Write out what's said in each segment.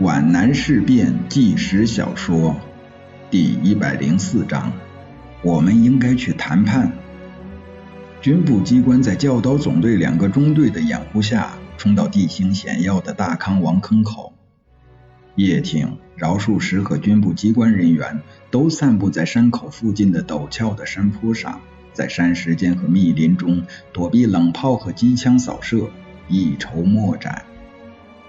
皖南事变纪实小说第一百零四章：我们应该去谈判。军部机关在教导总队两个中队的掩护下，冲到地形险要的大康王坑口。叶挺、饶漱石和军部机关人员都散布在山口附近的陡峭的山坡上，在山石间和密林中躲避冷炮和机枪扫射，一筹莫展。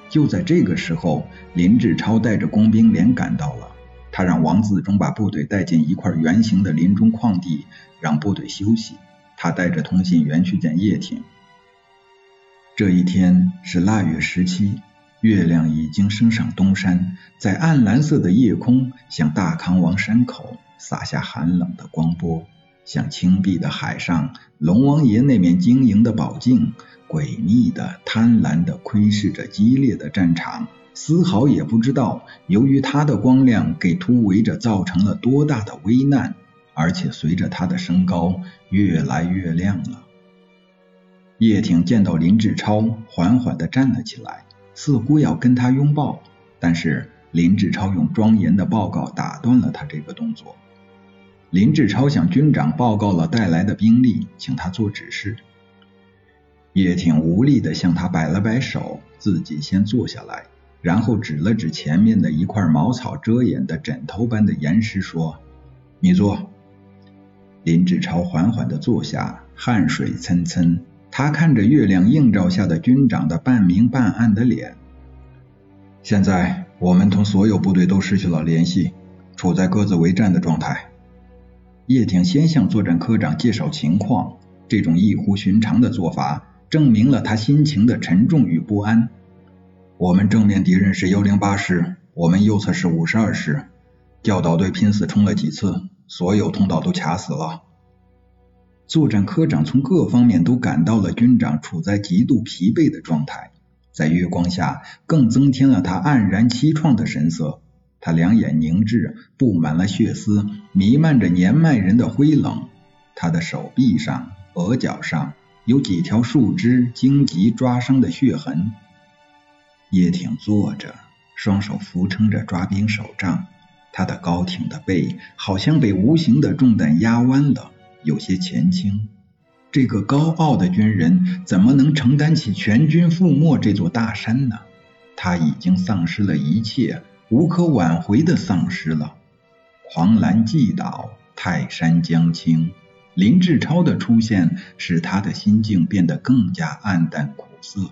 就在这个时候，林志超带着工兵连赶到了。他让王自忠把部队带进一块圆形的林中旷地，让部队休息。他带着通信员去见叶挺。这一天是腊月十七，月亮已经升上东山，在暗蓝色的夜空向大康王山口洒下寒冷的光波，像青碧的海上龙王爷那面晶莹的宝镜。诡秘的、贪婪的窥视着激烈的战场，丝毫也不知道，由于他的光亮给突围者造成了多大的危难，而且随着他的升高，越来越亮了。叶挺见到林志超，缓缓地站了起来，似乎要跟他拥抱，但是林志超用庄严的报告打断了他这个动作。林志超向军长报告了带来的兵力，请他做指示。叶挺无力地向他摆了摆手，自己先坐下来，然后指了指前面的一块茅草遮掩的枕头般的岩石，说：“你坐。”林志超缓缓地坐下，汗水涔涔。他看着月亮映照下的军长的半明半暗的脸。现在我们同所有部队都失去了联系，处在各自为战的状态。叶挺先向作战科长介绍情况，这种异乎寻常的做法。证明了他心情的沉重与不安。我们正面敌人是幺零八师，我们右侧是五十二师。教导队拼死冲了几次，所有通道都卡死了。作战科长从各方面都感到了军长处在极度疲惫的状态，在月光下更增添了他黯然凄怆的神色。他两眼凝滞，布满了血丝，弥漫着年迈人的灰冷。他的手臂上、额角上。有几条树枝荆棘抓伤的血痕。叶挺坐着，双手扶撑着抓柄手杖，他的高挺的背好像被无形的重担压弯了，有些前倾。这个高傲的军人怎么能承担起全军覆没这座大山呢？他已经丧失了一切，无可挽回的丧失了。狂澜既倒，泰山将倾。林志超的出现使他的心境变得更加暗淡苦涩。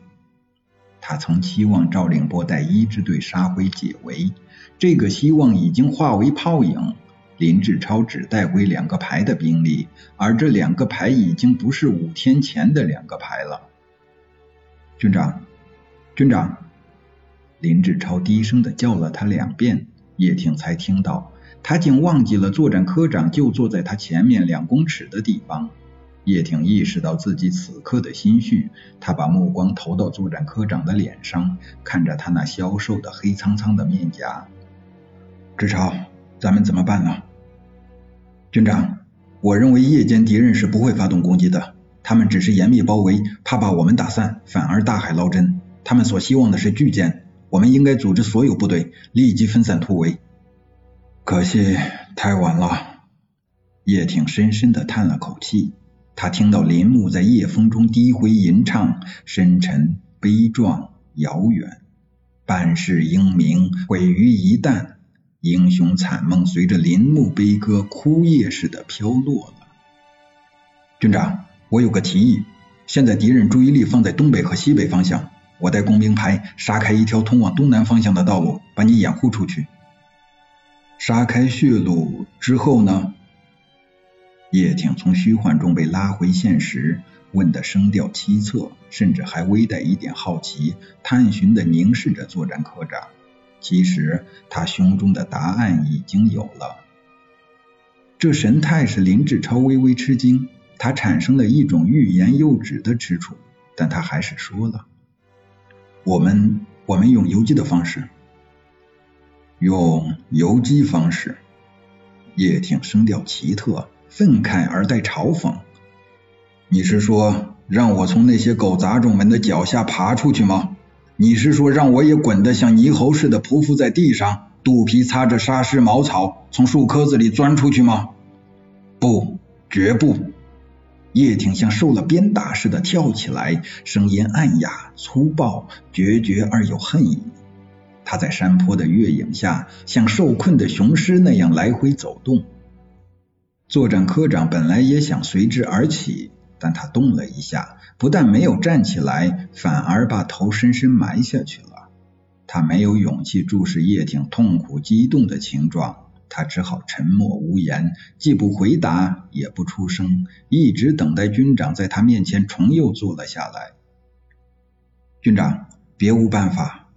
他曾期望赵令波带一支队杀回解围，这个希望已经化为泡影。林志超只带回两个排的兵力，而这两个排已经不是五天前的两个排了。军长，军长！林志超低声的叫了他两遍，叶挺才听到。他竟忘记了作战科长就坐在他前面两公尺的地方。叶挺意识到自己此刻的心绪，他把目光投到作战科长的脸上，看着他那消瘦的黑苍苍的面颊。志超，咱们怎么办呢？军长，我认为夜间敌人是不会发动攻击的，他们只是严密包围，怕把我们打散，反而大海捞针。他们所希望的是巨舰，我们应该组织所有部队，立即分散突围。可惜太晚了，叶挺深深的叹了口气。他听到林木在夜风中低回吟唱，深沉、悲壮、遥远。半世英名毁于一旦，英雄惨梦随着林木悲歌枯叶似的飘落了。军长，我有个提议。现在敌人注意力放在东北和西北方向，我带工兵排杀开一条通往东南方向的道路，把你掩护出去。杀开血路之后呢？叶挺从虚幻中被拉回现实，问的声调凄恻，甚至还微带一点好奇，探寻的凝视着作战科长。其实他胸中的答案已经有了。这神态使林志超微微吃惊，他产生了一种欲言又止的吃楚，但他还是说了：“我们，我们用游击的方式。”用游击方式，叶挺声调奇特，愤慨而带嘲讽。你是说让我从那些狗杂种们的脚下爬出去吗？你是说让我也滚得像泥猴似的匍匐在地上，肚皮擦着沙石茅草，从树棵子里钻出去吗？不，绝不！叶挺像受了鞭打似的跳起来，声音暗哑、粗暴、决绝而有恨意。他在山坡的月影下，像受困的雄狮那样来回走动。作战科长本来也想随之而起，但他动了一下，不但没有站起来，反而把头深深埋下去了。他没有勇气注视叶挺痛苦激动的情状，他只好沉默无言，既不回答，也不出声，一直等待军长在他面前重又坐了下来。军长，别无办法。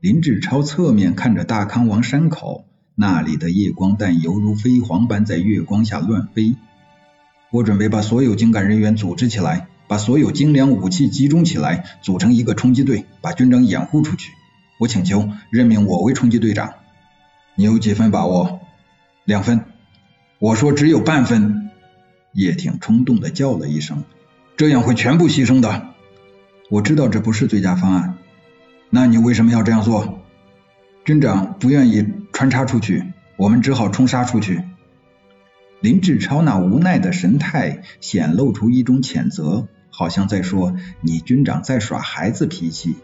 林志超侧面看着大康王山口。那里的夜光弹犹如飞蝗般在月光下乱飞。我准备把所有精干人员组织起来，把所有精良武器集中起来，组成一个冲击队，把军长掩护出去。我请求任命我为冲击队长。你有几分把握？两分。我说只有半分。叶挺冲动的叫了一声，这样会全部牺牲的。我知道这不是最佳方案。那你为什么要这样做？军长不愿意穿插出去，我们只好冲杀出去。林志超那无奈的神态显露出一种谴责，好像在说：“你军长在耍孩子脾气。”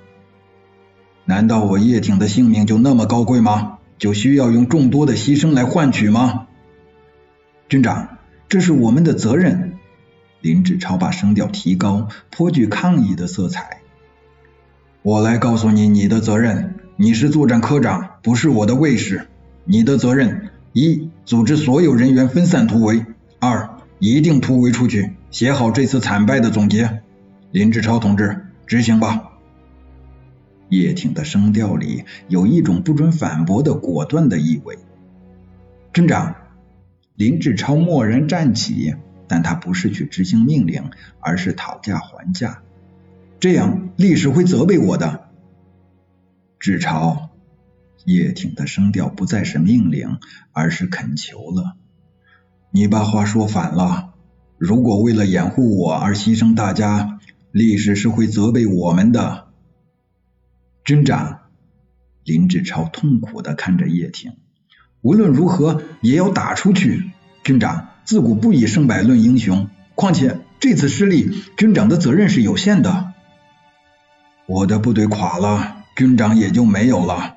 难道我叶挺的性命就那么高贵吗？就需要用众多的牺牲来换取吗？军长，这是我们的责任。林志超把声调提高，颇具抗议的色彩。我来告诉你，你的责任。你是作战科长，不是我的卫士。你的责任：一、组织所有人员分散突围；二、一定突围出去，写好这次惨败的总结。林志超同志，执行吧。叶挺的声调里有一种不准反驳的果断的意味。镇长，林志超蓦然站起，但他不是去执行命令，而是讨价还价。这样，历史会责备我的。志超，叶挺的声调不再是命令，而是恳求了。你把话说反了。如果为了掩护我而牺牲大家，历史是会责备我们的。军长，林志超痛苦的看着叶挺。无论如何也要打出去。军长，自古不以胜败论英雄。况且这次失利，军长的责任是有限的。我的部队垮了。军长也就没有了。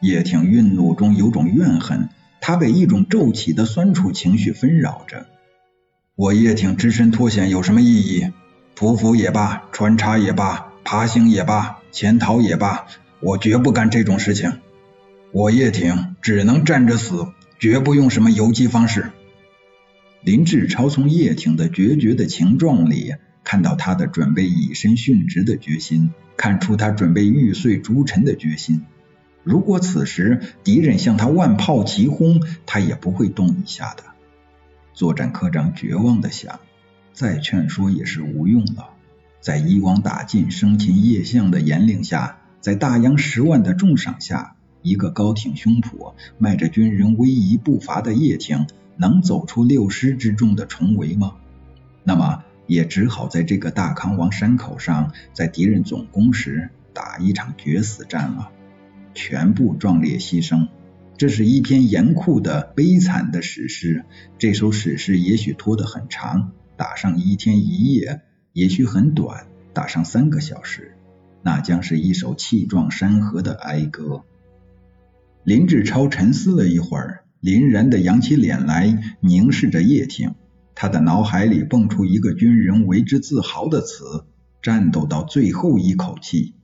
叶挺愠怒中有种怨恨，他被一种骤起的酸楚情绪纷扰着。我叶挺只身脱险有什么意义？匍匐也罢，穿插也罢，爬行也罢，潜逃也罢，我绝不干这种事情。我叶挺只能站着死，绝不用什么游击方式。林志超从叶挺的决绝的情状里。看到他的准备以身殉职的决心，看出他准备玉碎诸臣的决心。如果此时敌人向他万炮齐轰，他也不会动一下的。作战科长绝望的想，再劝说也是无用了。在一网打尽、生擒叶相的严令下，在大洋十万的重赏下，一个高挺胸脯、迈着军人威仪步伐的叶挺，能走出六师之众的重围吗？那么？也只好在这个大康王山口上，在敌人总攻时打一场决死战了，全部壮烈牺牲。这是一篇严酷的、悲惨的史诗。这首史诗也许拖得很长，打上一天一夜；也许很短，打上三个小时。那将是一首气壮山河的哀歌。林志超沉思了一会儿，凛然的扬起脸来，凝视着叶挺。他的脑海里蹦出一个军人为之自豪的词：战斗到最后一口气。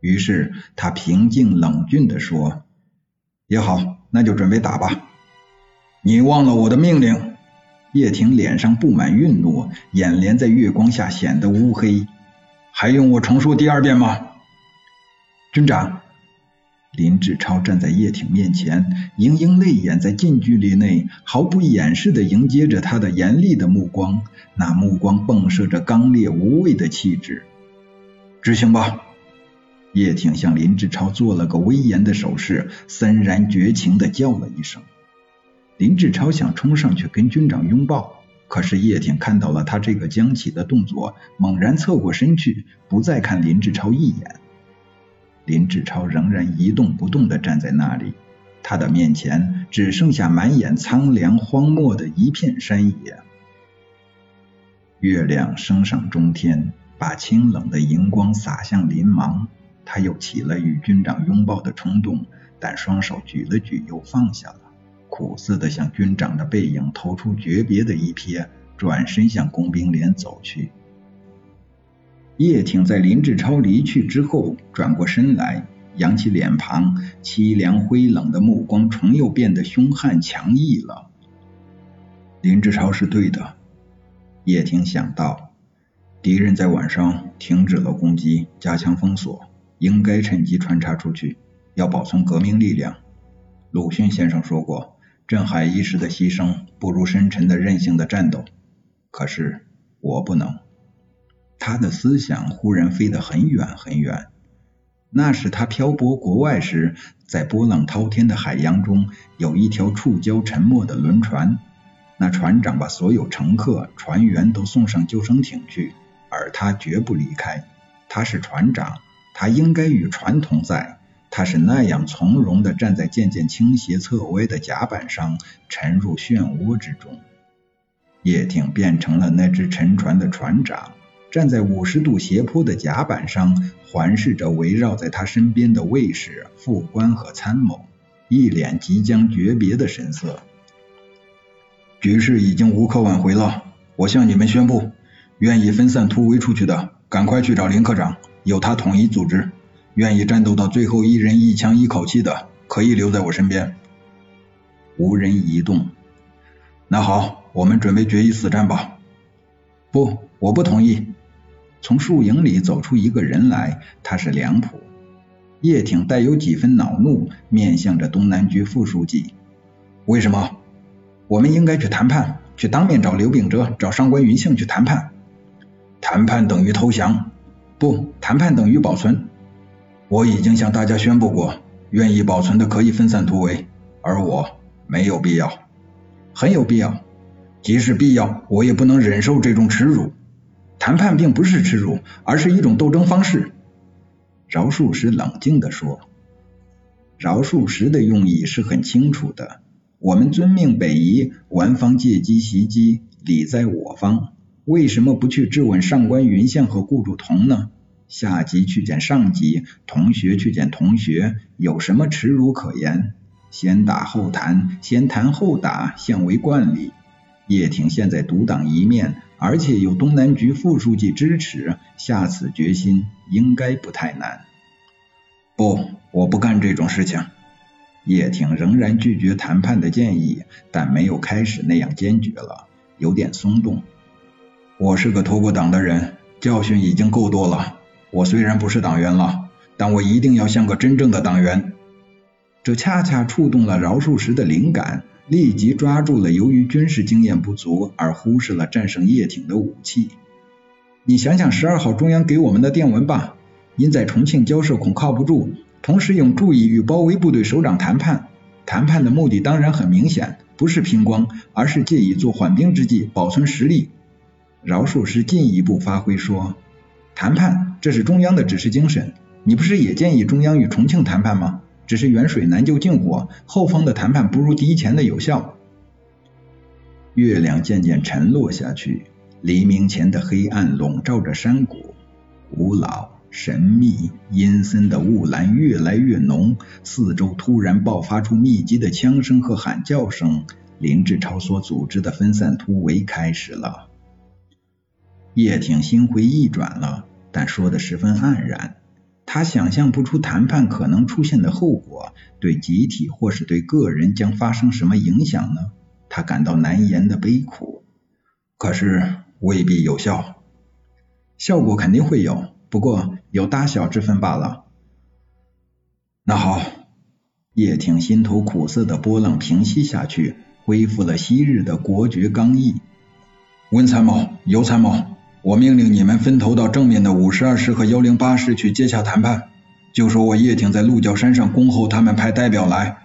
于是他平静冷峻地说：“也好，那就准备打吧。”你忘了我的命令？叶挺脸上布满愠怒，眼帘在月光下显得乌黑。还用我重说第二遍吗？军长。林志超站在叶挺面前，盈盈泪眼在近距离内毫不掩饰地迎接着他的严厉的目光，那目光迸射着刚烈无畏的气质。执行吧！叶挺向林志超做了个威严的手势，森然绝情地叫了一声。林志超想冲上去跟军长拥抱，可是叶挺看到了他这个僵起的动作，猛然侧过身去，不再看林志超一眼。林志超仍然一动不动地站在那里，他的面前只剩下满眼苍凉荒漠的一片山野。月亮升上中天，把清冷的银光洒向林芒。他又起了与军长拥抱的冲动，但双手举了举，又放下了，苦涩的向军长的背影投出诀别的一瞥，转身向工兵连走去。叶挺在林志超离去之后，转过身来，扬起脸庞，凄凉灰冷的目光重又变得凶悍强毅了。林志超是对的，叶挺想到，敌人在晚上停止了攻击，加强封锁，应该趁机穿插出去，要保存革命力量。鲁迅先生说过，镇海一时的牺牲，不如深沉的韧性的战斗。可是我不能。他的思想忽然飞得很远很远，那是他漂泊国外时，在波浪滔天的海洋中，有一条触礁沉没的轮船，那船长把所有乘客、船员都送上救生艇去，而他绝不离开。他是船长，他应该与船同在。他是那样从容地站在渐渐倾斜侧歪的甲板上，沉入漩涡之中。叶挺变成了那只沉船的船长。站在五十度斜坡的甲板上，环视着围绕在他身边的卫士、副官和参谋，一脸即将诀别的神色。局势已经无可挽回了，我向你们宣布，愿意分散突围出去的，赶快去找林科长，由他统一组织；愿意战斗到最后一人一枪一口气的，可以留在我身边。无人移动。那好，我们准备决一死战吧。不，我不同意。从树影里走出一个人来，他是梁普。叶挺带有几分恼怒，面向着东南局副书记：“为什么？我们应该去谈判，去当面找刘秉哲、找上官云庆去谈判。谈判等于投降，不，谈判等于保存。我已经向大家宣布过，愿意保存的可以分散突围，而我没有必要，很有必要。即使必要，我也不能忍受这种耻辱。”谈判并不是耻辱，而是一种斗争方式。饶漱石冷静地说：“饶漱石的用意是很清楚的。我们遵命北移，顽方借机袭击，理在我方。为什么不去质问上官云相和顾祝同呢？下级去见上级，同学去见同学，有什么耻辱可言？先打后谈，先谈后打，现为惯例。叶挺现在独当一面。”而且有东南局副书记支持，下此决心应该不太难。不，我不干这种事情。叶挺仍然拒绝谈判的建议，但没有开始那样坚决了，有点松动。我是个投过党的人，教训已经够多了。我虽然不是党员了，但我一定要像个真正的党员。这恰恰触动了饶漱石的灵感。立即抓住了由于军事经验不足而忽视了战胜叶挺的武器。你想想十二号中央给我们的电文吧，因在重庆交涉恐靠不住，同时应注意与包围部队首长谈判。谈判的目的当然很明显，不是拼光，而是借以做缓兵之计，保存实力。饶漱石进一步发挥说，谈判这是中央的指示精神，你不是也建议中央与重庆谈判吗？只是远水难救近火，后方的谈判不如敌前的有效。月亮渐渐沉落下去，黎明前的黑暗笼罩着山谷，古老、神秘、阴森的雾岚越来越浓。四周突然爆发出密集的枪声和喊叫声，林志超所组织的分散突围开始了。叶挺心灰意转了，但说的十分黯然。他想象不出谈判可能出现的后果，对集体或是对个人将发生什么影响呢？他感到难言的悲苦。可是未必有效，效果肯定会有，不过有大小之分罢了。那好，叶挺心头苦涩的波浪平息下去，恢复了昔日的国爵刚毅。温参谋，尤参谋。我命令你们分头到正面的五十二师和幺零八师去接洽谈判，就说我叶挺在鹿角山上恭候他们派代表来，